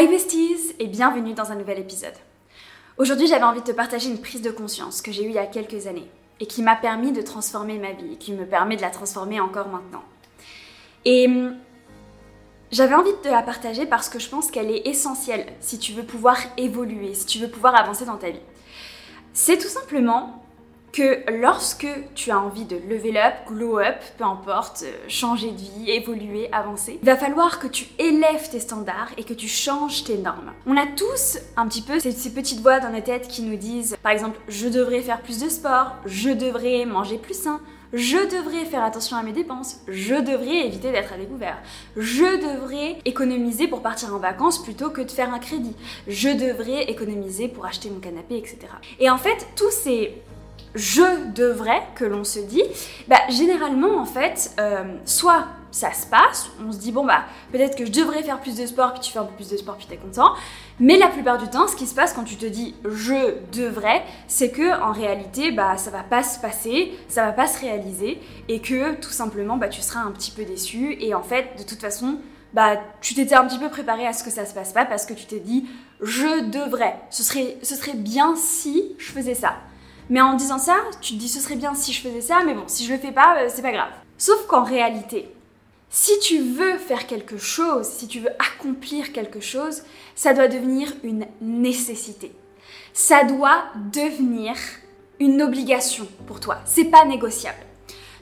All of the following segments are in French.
Hi besties et bienvenue dans un nouvel épisode. Aujourd'hui j'avais envie de te partager une prise de conscience que j'ai eue il y a quelques années et qui m'a permis de transformer ma vie et qui me permet de la transformer encore maintenant. Et hum, j'avais envie de te la partager parce que je pense qu'elle est essentielle si tu veux pouvoir évoluer, si tu veux pouvoir avancer dans ta vie. C'est tout simplement que lorsque tu as envie de level up, glow up, peu importe, euh, changer de vie, évoluer, avancer, il va falloir que tu élèves tes standards et que tu changes tes normes. On a tous un petit peu ces, ces petites voix dans la tête qui nous disent, par exemple, je devrais faire plus de sport, je devrais manger plus sain, je devrais faire attention à mes dépenses, je devrais éviter d'être à découvert, je devrais économiser pour partir en vacances plutôt que de faire un crédit, je devrais économiser pour acheter mon canapé, etc. Et en fait, tous ces je devrais que l'on se dit, bah, généralement en fait, euh, soit ça se passe, on se dit bon bah peut-être que je devrais faire plus de sport, puis tu fais un peu plus de sport, puis t'es content. Mais la plupart du temps, ce qui se passe quand tu te dis je devrais, c'est que en réalité bah ça va pas se passer, ça va pas se réaliser, et que tout simplement bah tu seras un petit peu déçu. Et en fait, de toute façon, bah tu t'étais un petit peu préparé à ce que ça se passe pas parce que tu t'es dit je devrais. Ce serait, ce serait bien si je faisais ça. Mais en disant ça, tu te dis ce serait bien si je faisais ça, mais bon, si je le fais pas, euh, c'est pas grave. Sauf qu'en réalité, si tu veux faire quelque chose, si tu veux accomplir quelque chose, ça doit devenir une nécessité. Ça doit devenir une obligation pour toi. C'est pas négociable.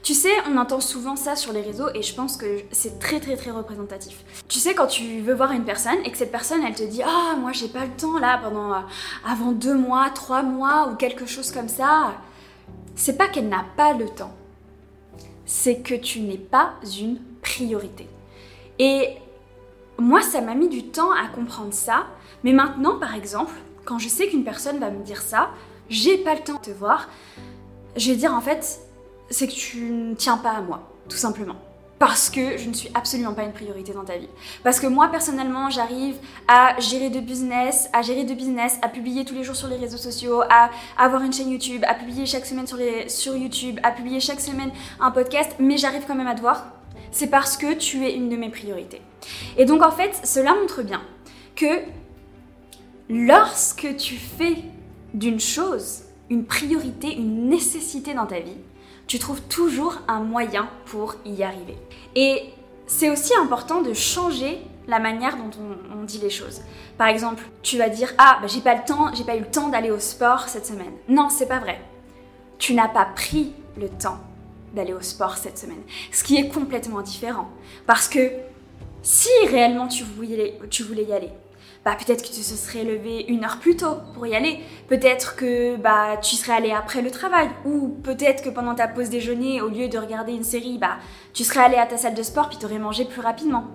Tu sais, on entend souvent ça sur les réseaux et je pense que c'est très très très représentatif. Tu sais, quand tu veux voir une personne et que cette personne elle te dit Ah, moi j'ai pas le temps là pendant euh, avant deux mois, trois mois ou quelque chose comme ça, c'est pas qu'elle n'a pas le temps, c'est que tu n'es pas une priorité. Et moi, ça m'a mis du temps à comprendre ça, mais maintenant, par exemple, quand je sais qu'une personne va me dire ça, j'ai pas le temps de te voir, je vais dire en fait, c'est que tu ne tiens pas à moi, tout simplement. Parce que je ne suis absolument pas une priorité dans ta vie. Parce que moi, personnellement, j'arrive à gérer de business, à gérer de business, à publier tous les jours sur les réseaux sociaux, à avoir une chaîne YouTube, à publier chaque semaine sur, YouTube, à publier chaque semaine un podcast, mais j'arrive quand même à te voir. C'est parce que tu es une de mes priorités. Et donc, en fait, cela montre bien que lorsque tu fais d'une chose une priorité, une nécessité dans ta vie, tu trouves toujours un moyen pour y arriver. Et c'est aussi important de changer la manière dont on, dit les choses. Par exemple, tu vas dire ah bah, j'ai pas le temps, j'ai pas eu le temps d'aller au sport cette semaine. Non, c'est pas vrai. Tu n'as pas pris le temps d'aller au sport cette semaine, ce qui est complètement différent. Parce que si réellement tu voulais, tu voulais y aller, bah, peut-être que tu se serais levé une heure plus tôt pour y aller. Peut-être que bah, tu serais allé après le travail. Ou peut-être que pendant ta pause déjeuner, au lieu de regarder une série, bah, tu serais allé à ta salle de sport puis tu aurais mangé plus rapidement.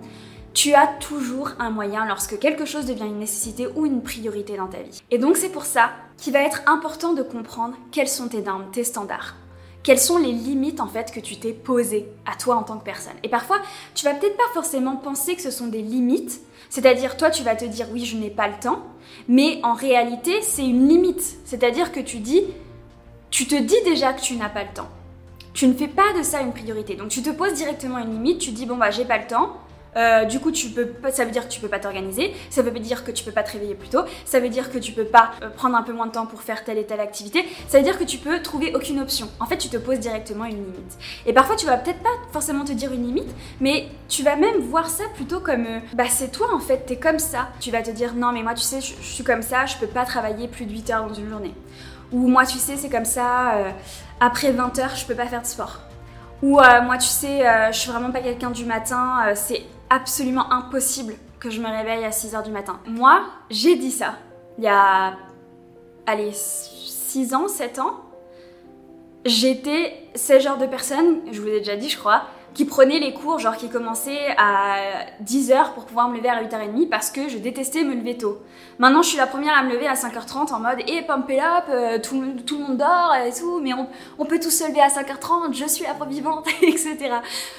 Tu as toujours un moyen lorsque quelque chose devient une nécessité ou une priorité dans ta vie. Et donc c'est pour ça qu'il va être important de comprendre quels sont tes normes, tes standards quelles sont les limites en fait que tu t'es posées à toi en tant que personne? Et parfois, tu vas peut-être pas forcément penser que ce sont des limites, c'est-à-dire toi tu vas te dire oui, je n'ai pas le temps, mais en réalité, c'est une limite. C'est-à-dire que tu dis tu te dis déjà que tu n'as pas le temps. Tu ne fais pas de ça une priorité. Donc tu te poses directement une limite, tu dis bon bah j'ai pas le temps, euh, du coup, tu peux, ça veut dire que tu peux pas t'organiser, ça veut dire que tu peux pas te réveiller plus tôt, ça veut dire que tu peux pas euh, prendre un peu moins de temps pour faire telle et telle activité, ça veut dire que tu peux trouver aucune option. En fait, tu te poses directement une limite. Et parfois, tu vas peut-être pas forcément te dire une limite, mais tu vas même voir ça plutôt comme euh, bah c'est toi en fait, t'es comme ça. Tu vas te dire non mais moi tu sais, je, suis comme ça, je peux pas travailler plus de 8 heures dans une journée. Ou moi tu sais, c'est comme ça, après 20 heures, je peux pas faire de sport. Ou moi tu sais, je suis vraiment pas quelqu'un du matin, c'est absolument impossible que je me réveille à 6h du matin. Moi, j'ai dit ça il y a, allez, 6 ans, 7 ans. J'étais ce genre de personne, je vous l'ai déjà dit, je crois, qui prenait les cours, genre qui commençaient à 10h pour pouvoir me lever à 8h30 parce que je détestais me lever tôt. Maintenant, je suis la première à me lever à 5h30 en mode eh, pump it up, euh, tout, tout, le monde dort et tout, mais on, peut tous se lever à 5h30, je suis la vivante, etc.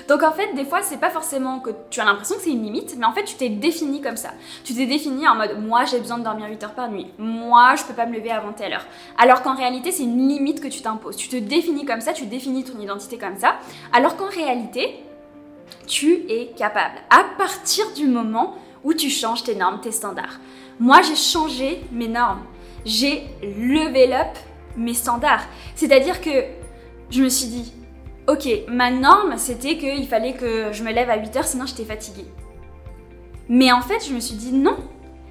Donc en fait, des fois, c'est pas forcément que tu as l'impression que c'est une limite, mais en fait, tu t'es défini comme ça. Tu t'es défini en mode moi, j'ai besoin de dormir 8 h par nuit, moi, je peux pas me lever avant telle heure. Alors qu'en réalité, c'est une limite que tu t'imposes. Tu te définis comme ça, tu définis ton identité comme ça, alors qu'en réalité, tu es capable. À partir du moment où tu changes tes normes, tes standards. Moi, j'ai changé mes normes. J'ai level up mes standards. C'est-à-dire que je me suis dit, ok, ma norme, c'était qu'il fallait que je me lève à 8 heures, sinon j'étais fatiguée. Mais en fait, je me suis dit, non,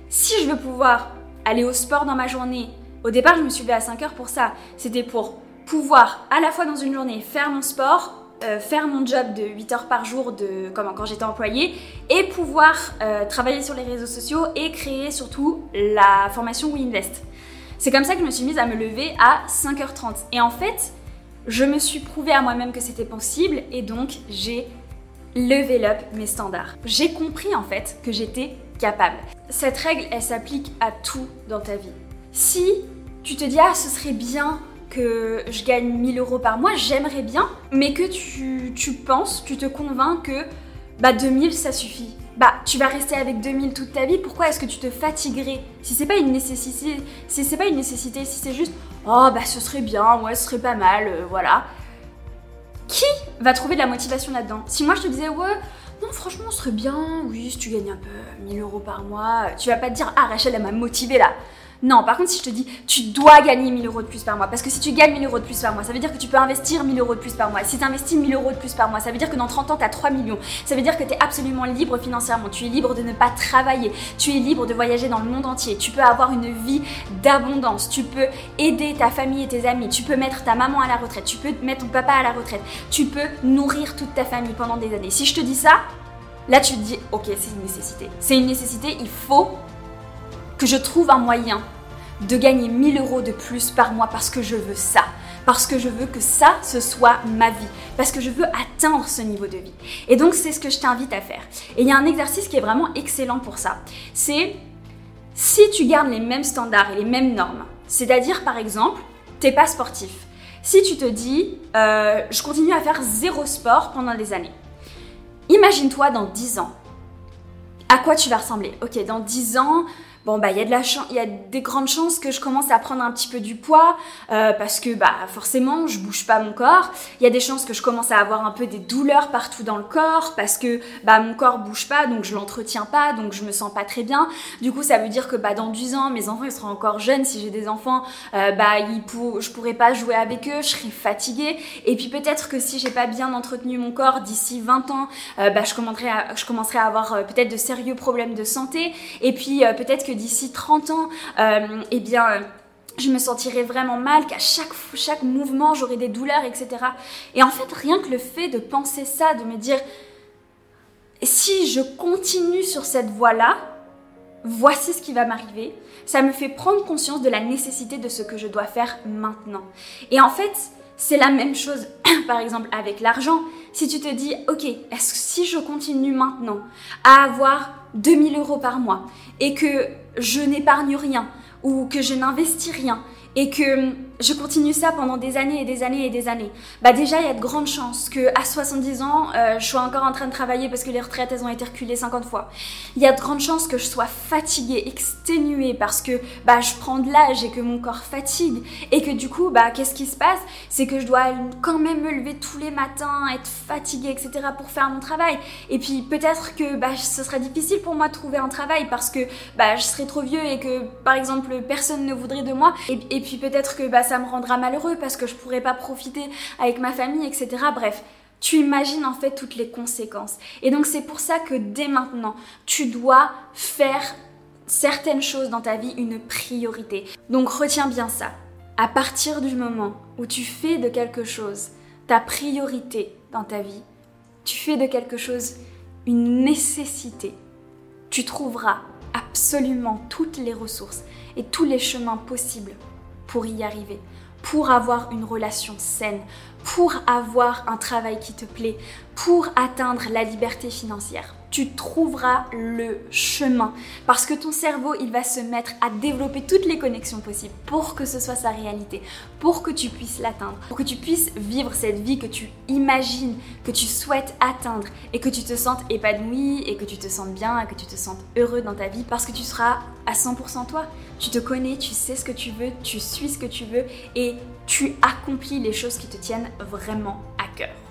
si je veux pouvoir aller au sport dans ma journée, au départ, je me suis levée à 5 heures pour ça. C'était pour pouvoir à la fois dans une journée faire mon sport, euh, faire mon job de 8 heures par jour de, comme quand j'étais employée et pouvoir euh, travailler sur les réseaux sociaux et créer surtout la formation WeInvest. C'est comme ça que je me suis mise à me lever à 5h30. Et en fait, je me suis prouvé à moi-même que c'était possible et donc j'ai level up mes standards. J'ai compris en fait que j'étais capable. Cette règle, elle s'applique à tout dans ta vie. Si tu te dis ah ce serait bien que je gagne 1000 euros par mois, j'aimerais bien, mais que tu, tu penses, tu te convaincs que bah 2000 ça suffit. Bah tu vas rester avec 2000 toute ta vie, pourquoi est-ce que tu te fatiguerais? Si c'est pas une nécessité, si c'est pas une nécessité, si c'est juste oh bah ce serait bien, ouais ce serait pas mal, euh, voilà. Qui va trouver de la motivation là-dedans? Si moi je te disais ouais non, franchement, ce serait bien, oui, si tu gagnes un peu 1000 euros par mois, tu vas pas te dire, ah, Rachel, elle m'a motivé là. Non, par contre, si je te dis, tu dois gagner 1000 euros de plus par mois, parce que si tu gagnes 1000 euros de plus par mois, ça veut dire que tu peux investir 1000 euros de plus par mois. Si tu investis 1000 euros de plus par mois, ça veut dire que dans 30 ans, tu as 3 millions. Ça veut dire que tu es absolument libre financièrement. Tu es libre de ne pas travailler. Tu es libre de voyager dans le monde entier. Tu peux avoir une vie d'abondance. Tu peux aider ta famille et tes amis. Tu peux mettre ta maman à la retraite. Tu peux mettre ton papa à la retraite. Tu peux nourrir toute ta famille pendant des années. Si je te dis ça, là, tu te dis, ok, c'est une nécessité. C'est une nécessité. Il faut que je trouve un moyen de gagner 1000 euros de plus par mois parce que je veux ça. Parce que je veux que ça, ce soit ma vie. Parce que je veux atteindre ce niveau de vie. Et donc, c'est ce que je t'invite à faire. Et il y a un exercice qui est vraiment excellent pour ça. C'est si tu gardes les mêmes standards et les mêmes normes, c'est-à-dire par exemple, t'es pas sportif. Si tu te dis, euh, je continue à faire zéro sport pendant des années. Imagine-toi dans 10 ans. À quoi tu vas ressembler? Ok, dans 10 ans, bon bah il y a de la il y a des grandes chances que je commence à prendre un petit peu du poids euh, parce que bah forcément je bouge pas mon corps. Il y a des chances que je commence à avoir un peu des douleurs partout dans le corps parce que bah mon corps bouge pas donc je l'entretiens pas donc je me sens pas très bien. Du coup ça veut dire que bah dans 10 ans mes enfants ils seront encore jeunes si j'ai des enfants euh, bah ils pour... je pourrais pas jouer avec eux, je serai fatiguée et puis peut-être que si j'ai pas bien entretenu mon corps d'ici 20 ans euh, bah je commencerai à, je commencerai à avoir peut-être de sérieux problèmes de santé et puis peut-être que d'ici 30 ans, euh, eh bien je me sentirais vraiment mal, qu'à chaque, chaque mouvement j'aurais des douleurs, etc. Et en fait, rien que le fait de penser ça, de me dire, si je continue sur cette voie-là, voici ce qui va m'arriver, ça me fait prendre conscience de la nécessité de ce que je dois faire maintenant. Et en fait, c'est la même chose, par exemple, avec l'argent. Si tu te dis, ok, est-ce que si je continue maintenant à avoir 2000 euros par mois et que je n'épargne rien ou que je n'investis rien et que je continue ça pendant des années et des années et des années, bah déjà il y a de grandes chances que à 70 ans euh, je sois encore en train de travailler parce que les retraites elles ont été reculées 50 fois. Il y a de grandes chances que je sois fatiguée, exténuée parce que bah je prends de l'âge et que mon corps fatigue et que du coup bah qu'est-ce qui se passe? C'est que je dois quand même me lever tous les matins, être fatiguée etc pour faire mon travail. Et puis peut-être que bah ce serait difficile pour moi de trouver un travail parce que bah je serais trop vieux et que par exemple personne ne voudrait de moi et, et puis peut-être que bah ça me rendra malheureux parce que je pourrais pas profiter avec ma famille, etc. Bref, tu imagines en fait toutes les conséquences. Et donc c'est pour ça que dès maintenant, tu dois faire certaines choses dans ta vie une priorité. Donc retiens bien ça. À partir du moment où tu fais de quelque chose ta priorité dans ta vie, tu fais de quelque chose une nécessité, tu trouveras absolument toutes les ressources et tous les chemins possibles pour y arriver, pour avoir une relation saine, pour avoir un travail qui te plaît, pour atteindre la liberté financière tu trouveras le chemin. Parce que ton cerveau, il va se mettre à développer toutes les connexions possibles pour que ce soit sa réalité, pour que tu puisses l'atteindre, pour que tu puisses vivre cette vie que tu imagines, que tu souhaites atteindre et que tu te sentes épanoui et que tu te sentes bien et que tu te sentes heureux dans ta vie parce que tu seras à 100% toi. Tu te connais, tu sais ce que tu veux, tu suis ce que tu veux et tu accomplis les choses qui te tiennent vraiment à cœur.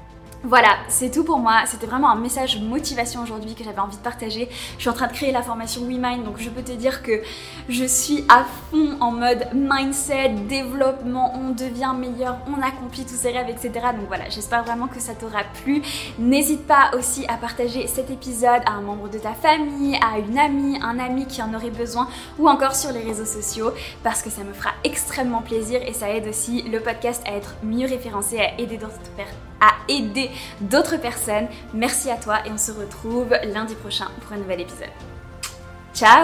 Voilà, c'est tout pour moi. C'était vraiment un message motivation aujourd'hui que j'avais envie de partager. Je suis en train de créer la formation WeMind, donc je peux te dire que je suis à fond en mode mindset, développement, on devient meilleur, on accomplit tous ses rêves, etc. Donc voilà, j'espère vraiment que ça t'aura plu. N'hésite pas aussi à partager cet épisode à un membre de ta famille, à une amie, un ami qui en aurait besoin, ou encore sur les réseaux sociaux, parce que ça me fera extrêmement plaisir et ça aide aussi le podcast à être mieux référencé, à aider d'autres personnes aider d'autres personnes. Merci à toi et on se retrouve lundi prochain pour un nouvel épisode. Ciao